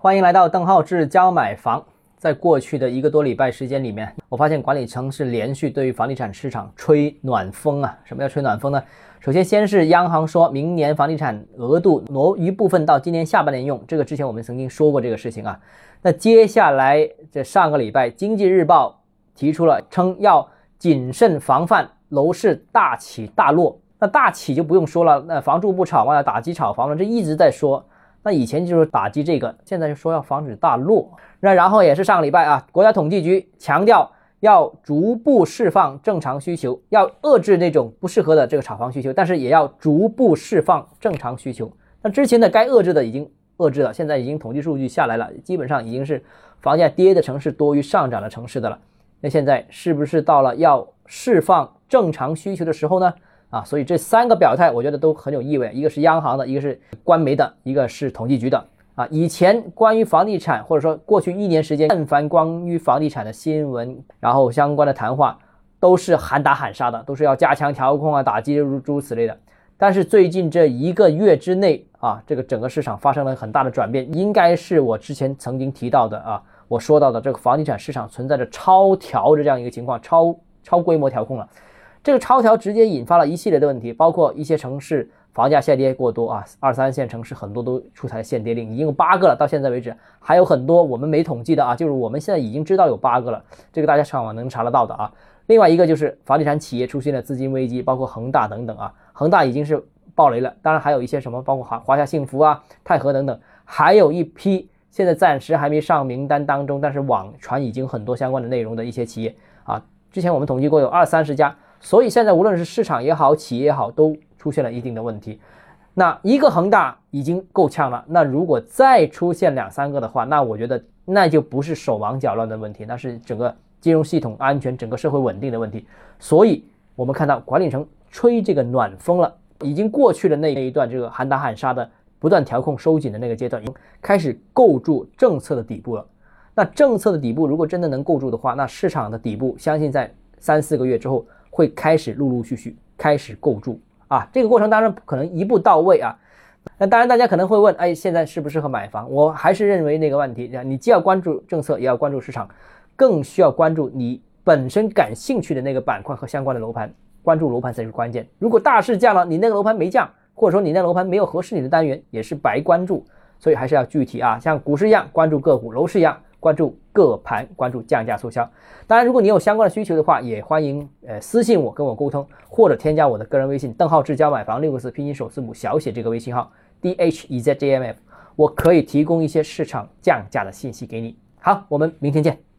欢迎来到邓浩志教买房。在过去的一个多礼拜时间里面，我发现管理层是连续对于房地产市场吹暖风啊。什么叫吹暖风呢？首先，先是央行说明年房地产额度挪一部分到今年下半年用，这个之前我们曾经说过这个事情啊。那接下来这上个礼拜，经济日报提出了称要谨慎防范楼市大起大落。那大起就不用说了，那房住不炒嘛，要打击炒房了，这一直在说。那以前就是打击这个，现在就说要防止大落。那然后也是上个礼拜啊，国家统计局强调要逐步释放正常需求，要遏制那种不适合的这个炒房需求，但是也要逐步释放正常需求。那之前的该遏制的已经遏制了，现在已经统计数据下来了，基本上已经是房价跌的城市多于上涨的城市的了。那现在是不是到了要释放正常需求的时候呢？啊，所以这三个表态，我觉得都很有意味。一个是央行的，一个是官媒的，一个是统计局的。啊，以前关于房地产，或者说过去一年时间，但凡关于房地产的新闻，然后相关的谈话，都是喊打喊杀的，都是要加强调控啊，打击如诸如此类的。但是最近这一个月之内啊，这个整个市场发生了很大的转变，应该是我之前曾经提到的啊，我说到的这个房地产市场存在着超调的这样一个情况，超超规模调控了。这个超调直接引发了一系列的问题，包括一些城市房价下跌过多啊，二三线城市很多都出台限跌令，已经有八个了，到现在为止还有很多我们没统计的啊，就是我们现在已经知道有八个了，这个大家上网能查得到的啊。另外一个就是房地产企业出现了资金危机，包括恒大等等啊，恒大已经是爆雷了，当然还有一些什么，包括华华夏幸福啊、泰禾等等，还有一批现在暂时还没上名单当中，但是网传已经很多相关的内容的一些企业啊，之前我们统计过有二三十家。所以现在无论是市场也好，企业也好，都出现了一定的问题。那一个恒大已经够呛了，那如果再出现两三个的话，那我觉得那就不是手忙脚乱的问题，那是整个金融系统安全、整个社会稳定的问题。所以我们看到管理层吹这个暖风了，已经过去了那那一段这个喊打喊杀的不断调控收紧的那个阶段，已经开始构筑政策的底部了。那政策的底部如果真的能构筑的话，那市场的底部相信在三四个月之后。会开始陆陆续续开始构筑啊，这个过程当然不可能一步到位啊。那当然，大家可能会问，哎，现在适不适合买房？我还是认为那个问题，你既要关注政策，也要关注市场，更需要关注你本身感兴趣的那个板块和相关的楼盘，关注楼盘才是关键。如果大势降了，你那个楼盘没降，或者说你那楼盘没有合适你的单元，也是白关注。所以还是要具体啊，像股市一样关注个股，楼市一样。关注各盘，关注降价促销。当然，如果你有相关的需求的话，也欢迎呃私信我跟我沟通，或者添加我的个人微信邓浩志教买房六个字拼音首字母小写这个微信号 d h e z j m f，我可以提供一些市场降价的信息给你。好，我们明天见。